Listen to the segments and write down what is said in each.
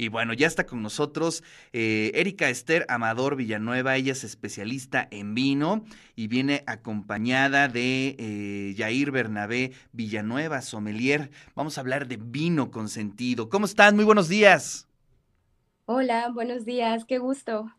Y bueno, ya está con nosotros eh, Erika Esther Amador Villanueva, ella es especialista en vino y viene acompañada de eh, Yair Bernabé Villanueva, sommelier. Vamos a hablar de vino con sentido. ¿Cómo están? Muy buenos días. Hola, buenos días, qué gusto.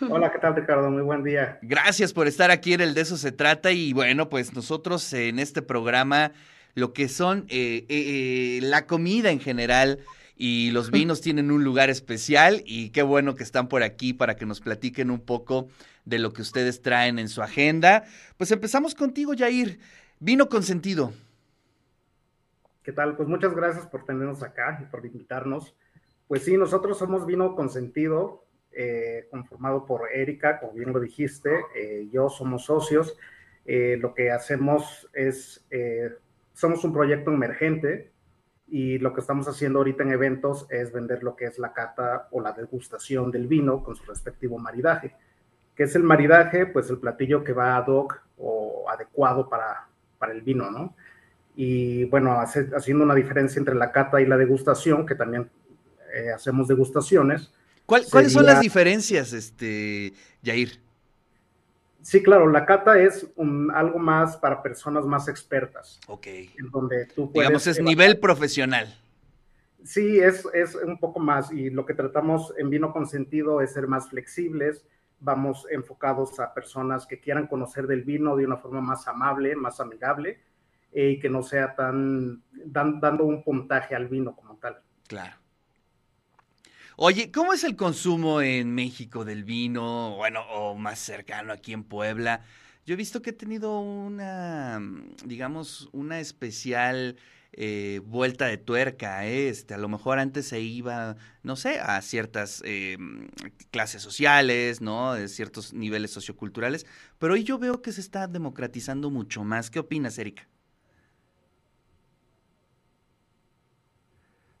Hola, ¿qué tal Ricardo? Muy buen día. Gracias por estar aquí en el De eso se trata y bueno, pues nosotros en este programa lo que son eh, la comida en general y los vinos tienen un lugar especial y qué bueno que están por aquí para que nos platiquen un poco de lo que ustedes traen en su agenda. Pues empezamos contigo, Jair. Vino con sentido. ¿Qué tal? Pues muchas gracias por tenernos acá y por invitarnos. Pues sí, nosotros somos Vino con sentido, eh, conformado por Erika, como bien lo dijiste, eh, yo somos socios. Eh, lo que hacemos es, somos un proyecto emergente y lo que estamos haciendo ahorita en eventos es vender lo que es la cata o la degustación del vino con su respectivo maridaje. ¿Qué es el maridaje? Pues el platillo que va ad hoc o adecuado para, para el vino, ¿no? Y bueno, haciendo una diferencia entre la cata y la degustación, que también eh, hacemos degustaciones. ¿Cuáles son las diferencias, este, Jair? Sí, claro, la cata es algo más para personas más expertas. Ok. En donde tú puedes Digamos, es nivel profesional. Sí, es, es un poco más y lo que tratamos en Vino con Sentido es ser más flexibles, vamos enfocados a personas que quieran conocer del vino de una forma más amable, más amigable eh, y que no sea tan dando un puntaje al vino como tal. Claro. Oye, ¿cómo es el consumo en México del vino? Bueno, o más cercano aquí en Puebla. Yo he visto que he tenido una, digamos, una especial eh, vuelta de tuerca. Este, a lo mejor antes se iba, no sé, a ciertas eh, clases sociales, ¿no? De ciertos niveles socioculturales. Pero hoy yo veo que se está democratizando mucho más. ¿Qué opinas, Erika?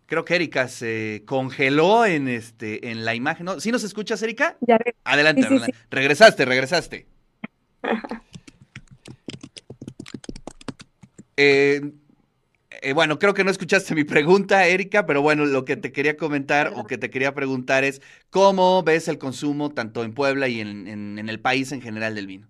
Creo que Erika se congeló en este en la imagen. ¿no? ¿Sí nos escuchas, Erika? Ya. Adelante, regresaste, regresaste. Eh, eh, bueno, creo que no escuchaste mi pregunta, Erika, pero bueno, lo que te quería comentar o que te quería preguntar es cómo ves el consumo tanto en Puebla y en, en el país en general del vino.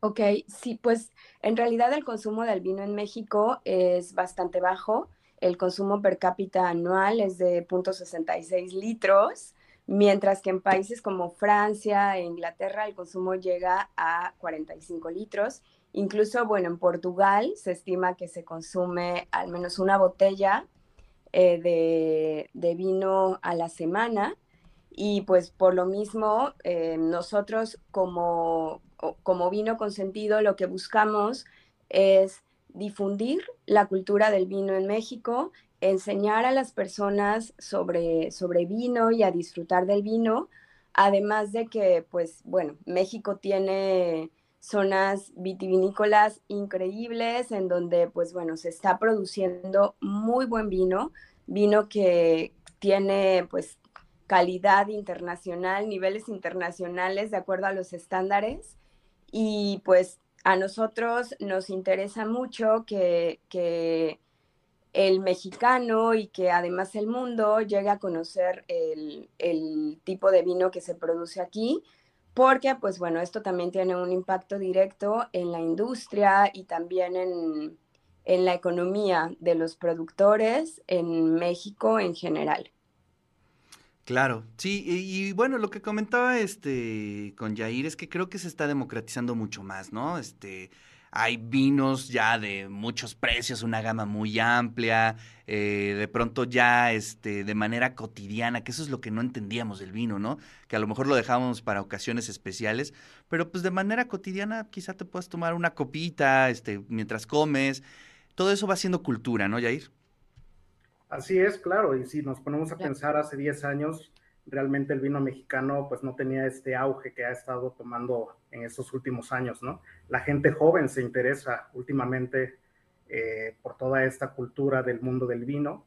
Ok, sí, pues en realidad el consumo del vino en México es bastante bajo el consumo per cápita anual es de 0.66 litros, mientras que en países como Francia e Inglaterra el consumo llega a 45 litros. Incluso, bueno, en Portugal se estima que se consume al menos una botella eh, de, vino a la semana. Y pues por lo mismo, eh, nosotros como, como vino consentido lo que buscamos es difundir la cultura del vino en México, enseñar a las personas sobre, sobre vino y a disfrutar del vino, además de que, pues, bueno, México tiene zonas vitivinícolas increíbles en donde, pues, bueno, se está produciendo muy buen vino, vino que tiene, pues, calidad internacional, niveles internacionales de acuerdo a los estándares y pues a nosotros nos interesa mucho que, el mexicano y que además el mundo llegue a conocer el, tipo de vino que se produce aquí, porque pues bueno, esto también tiene un impacto directo en la industria y también en, la economía de los productores en México en general. Claro, sí, y, bueno, lo que comentaba este con Jair es que creo que se está democratizando mucho más, ¿no? Este, hay vinos ya de muchos precios, una gama muy amplia, eh, de pronto ya este, de manera cotidiana, que eso es lo que no entendíamos del vino, ¿no? Que a lo mejor lo dejábamos para ocasiones especiales, pero pues de manera cotidiana quizá te puedas tomar una copita, este, mientras comes, todo eso va siendo cultura, ¿no, Jair? Así es, claro, y si nos ponemos a pensar hace 10 años, realmente el vino mexicano pues no tenía este auge que ha estado tomando en estos últimos años, ¿no? La gente joven se interesa últimamente eh, por toda esta cultura del mundo del vino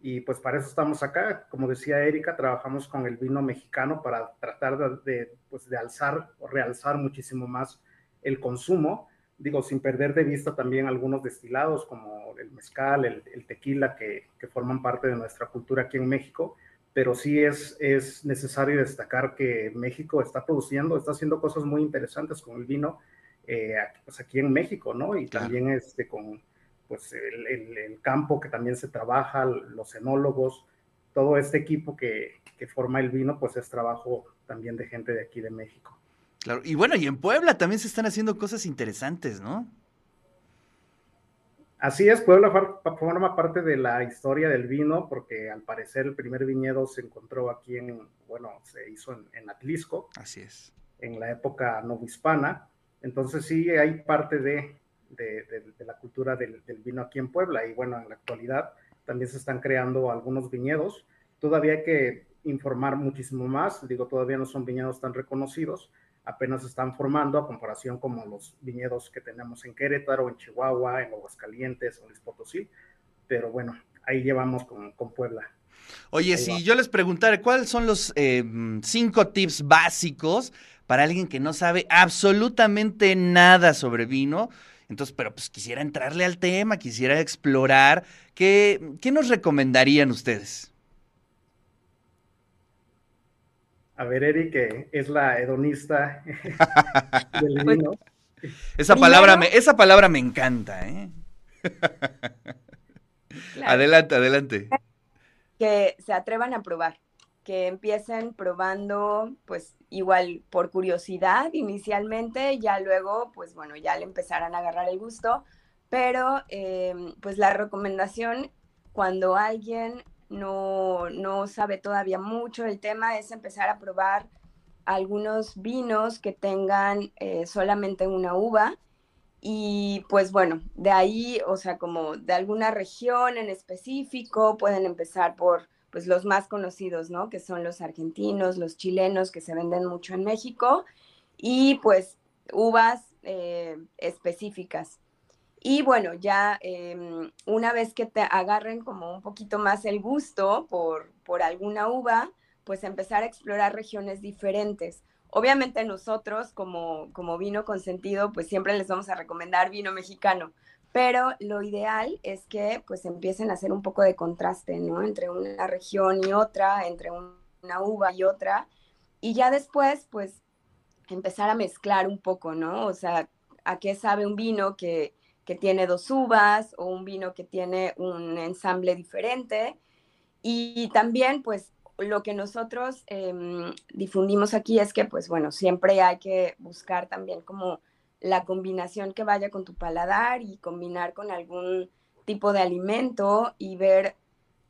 Y pues para eso estamos acá. Como decía Erika, trabajamos con el vino mexicano para tratar de, pues, de alzar o realzar muchísimo más el consumo. Digo, sin perder de vista también algunos destilados como el mezcal, el, tequila, que, que, forman parte de nuestra cultura aquí en México. Pero sí es, es necesario destacar que México está produciendo, está haciendo cosas muy interesantes con el vino eh, pues aquí en México, ¿no? Y también este, con, pues el, campo que también se trabaja, los enólogos, todo este equipo que, forma el vino, pues es trabajo también de gente de aquí de México. Claro, y bueno, y en Puebla también se están haciendo cosas interesantes, ¿no? Así es, Puebla forma parte de la historia del vino, porque al parecer el primer viñedo se encontró aquí en, bueno, se hizo en, Atlisco. Así es. En la época novohispana. Entonces sí hay parte de, de, la cultura del, vino aquí en Puebla. Y bueno, en la actualidad también se están creando algunos viñedos. Todavía hay que informar muchísimo más. Digo, todavía no son viñedos tan reconocidos. Apenas están formando a comparación como los viñedos que tenemos en Querétaro, en Chihuahua, en Aguascalientes, en Luis Potosí. Pero bueno, ahí llevamos con, Puebla. Oye, si yo les preguntara, ¿cuáles son los eh, cinco tips básicos para alguien que no sabe absolutamente nada sobre vino? Entonces, pero pues quisiera entrarle al tema, quisiera explorar. ¿Qué, qué nos recomendarían ustedes? A ver, Eri, que es la hedonista del pues, vino. Esa palabra, me, esa palabra me encanta, ¿eh? Adelante, adelante. Que se atrevan a probar, que empiecen probando, pues igual por curiosidad inicialmente, ya luego, pues bueno, ya le empezarán a agarrar el gusto, pero eh, pues la recomendación cuando alguien no, no sabe todavía mucho el tema es empezar a probar algunos vinos que tengan eh, solamente una uva y pues bueno, de ahí, o sea, como de alguna región en específico, pueden empezar por pues los más conocidos, ¿no? Que son los argentinos, los chilenos, que se venden mucho en México, y pues uvas eh, específicas. Y bueno, ya em, una vez que te agarren como un poquito más el gusto por, por alguna uva, pues empezar a explorar regiones diferentes. Obviamente nosotros como, como vino consentido, pues siempre les vamos a recomendar vino mexicano, pero lo ideal es que pues empiecen a hacer un poco de contraste, ¿no? Entre una región y otra, entre una uva y otra, y ya después pues empezar a mezclar un poco, ¿no? O sea, ¿a qué sabe un vino que, que tiene dos uvas o un vino que tiene un ensamble diferente? Y también pues lo que nosotros em, difundimos aquí es que pues bueno, siempre hay que buscar también como la combinación que vaya con tu paladar y combinar con algún tipo de alimento y ver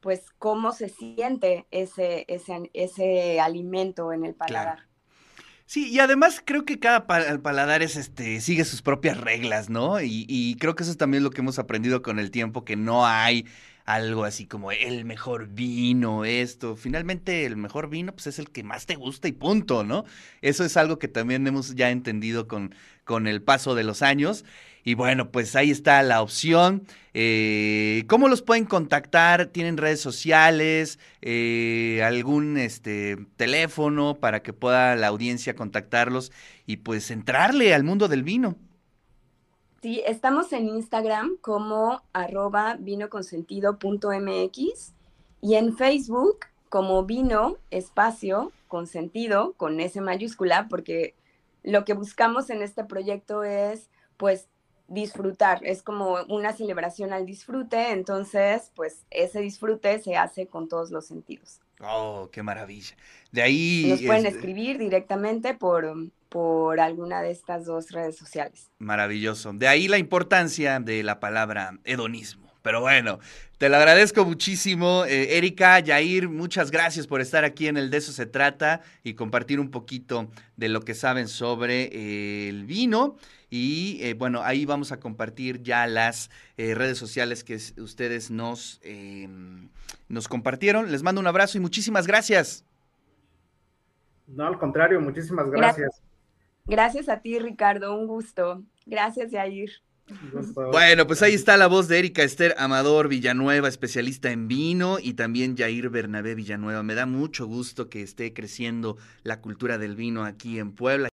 pues cómo se siente ese, ese, ese alimento en el paladar. Sí, y además creo que cada paladar es este, sigue sus propias reglas, ¿no? Y, y creo que eso es también lo que hemos aprendido con el tiempo, que no hay algo así como el mejor vino, esto. Finalmente, el mejor vino, pues es el que más te gusta y punto, ¿no? Eso es algo que también hemos ya entendido con, con el paso de los años. Y bueno, pues ahí está la opción. Eh, ¿Cómo los pueden contactar? ¿Tienen redes sociales? Eh, ¿Algún este, teléfono para que pueda la audiencia contactarlos y pues entrarle al mundo del vino? Sí, estamos en Instagram como arroba vinoconsentido.mx y en Facebook como vino espacio consentido con S mayúscula porque lo que buscamos en este proyecto es pues disfrutar, es como una celebración al disfrute, entonces pues ese disfrute se hace con todos los sentidos. Oh, qué maravilla. De ahí... Nos pueden escribir directamente por, por alguna de estas dos redes sociales. Maravilloso. De ahí la importancia de la palabra hedonismo. Pero bueno, te lo agradezco muchísimo, eh, Erika, Yair, muchas gracias por estar aquí en el De eso se trata y compartir un poquito de lo que saben sobre eh, el vino. Y eh, bueno, ahí vamos a compartir ya las redes sociales que ustedes nos, em, nos compartieron. Les mando un abrazo y muchísimas gracias. No, al contrario, muchísimas gracias. Gracias a ti, Ricardo, un gusto. Gracias, Yair. Bueno, pues ahí está la voz de Erika Esther Amador Villanueva, especialista en vino, y también Jair Bernabé Villanueva. Me da mucho gusto que esté creciendo la cultura del vino aquí en Puebla.